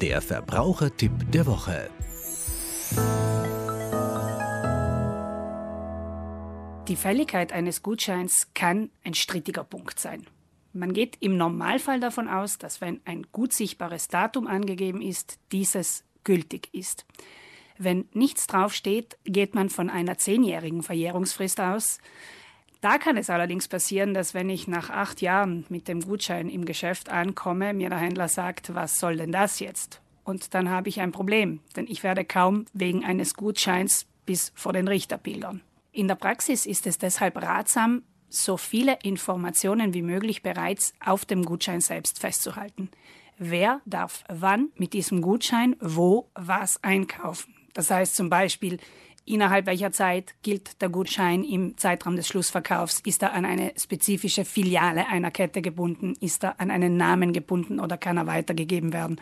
Der Verbrauchertipp der Woche. Die Fälligkeit eines Gutscheins kann ein strittiger Punkt sein. Man geht im Normalfall davon aus, dass wenn ein gut sichtbares Datum angegeben ist, dieses gültig ist. Wenn nichts draufsteht, geht man von einer zehnjährigen Verjährungsfrist aus. Da kann es allerdings passieren, dass wenn ich nach acht Jahren mit dem Gutschein im Geschäft ankomme, mir der Händler sagt, was soll denn das jetzt? Und dann habe ich ein Problem, denn ich werde kaum wegen eines Gutscheins bis vor den Richter pilgern. In der Praxis ist es deshalb ratsam, so viele Informationen wie möglich bereits auf dem Gutschein selbst festzuhalten. Wer darf wann mit diesem Gutschein wo was einkaufen? Das heißt zum Beispiel, innerhalb welcher Zeit gilt der Gutschein im Zeitraum des Schlussverkaufs? Ist er an eine spezifische Filiale einer Kette gebunden? Ist er an einen Namen gebunden oder kann er weitergegeben werden?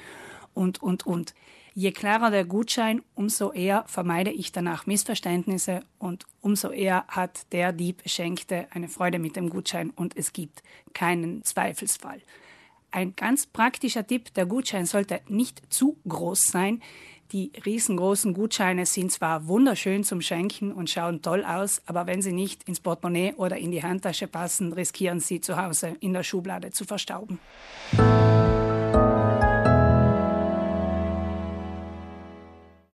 Und, und, und. Je klarer der Gutschein, umso eher vermeide ich danach Missverständnisse und umso eher hat der Dieb Schenkte eine Freude mit dem Gutschein und es gibt keinen Zweifelsfall. Ein ganz praktischer Tipp, der Gutschein sollte nicht zu groß sein. Die riesengroßen Gutscheine sind zwar wunderschön zum Schenken und schauen toll aus, aber wenn sie nicht ins Portemonnaie oder in die Handtasche passen, riskieren sie zu Hause in der Schublade zu verstauben.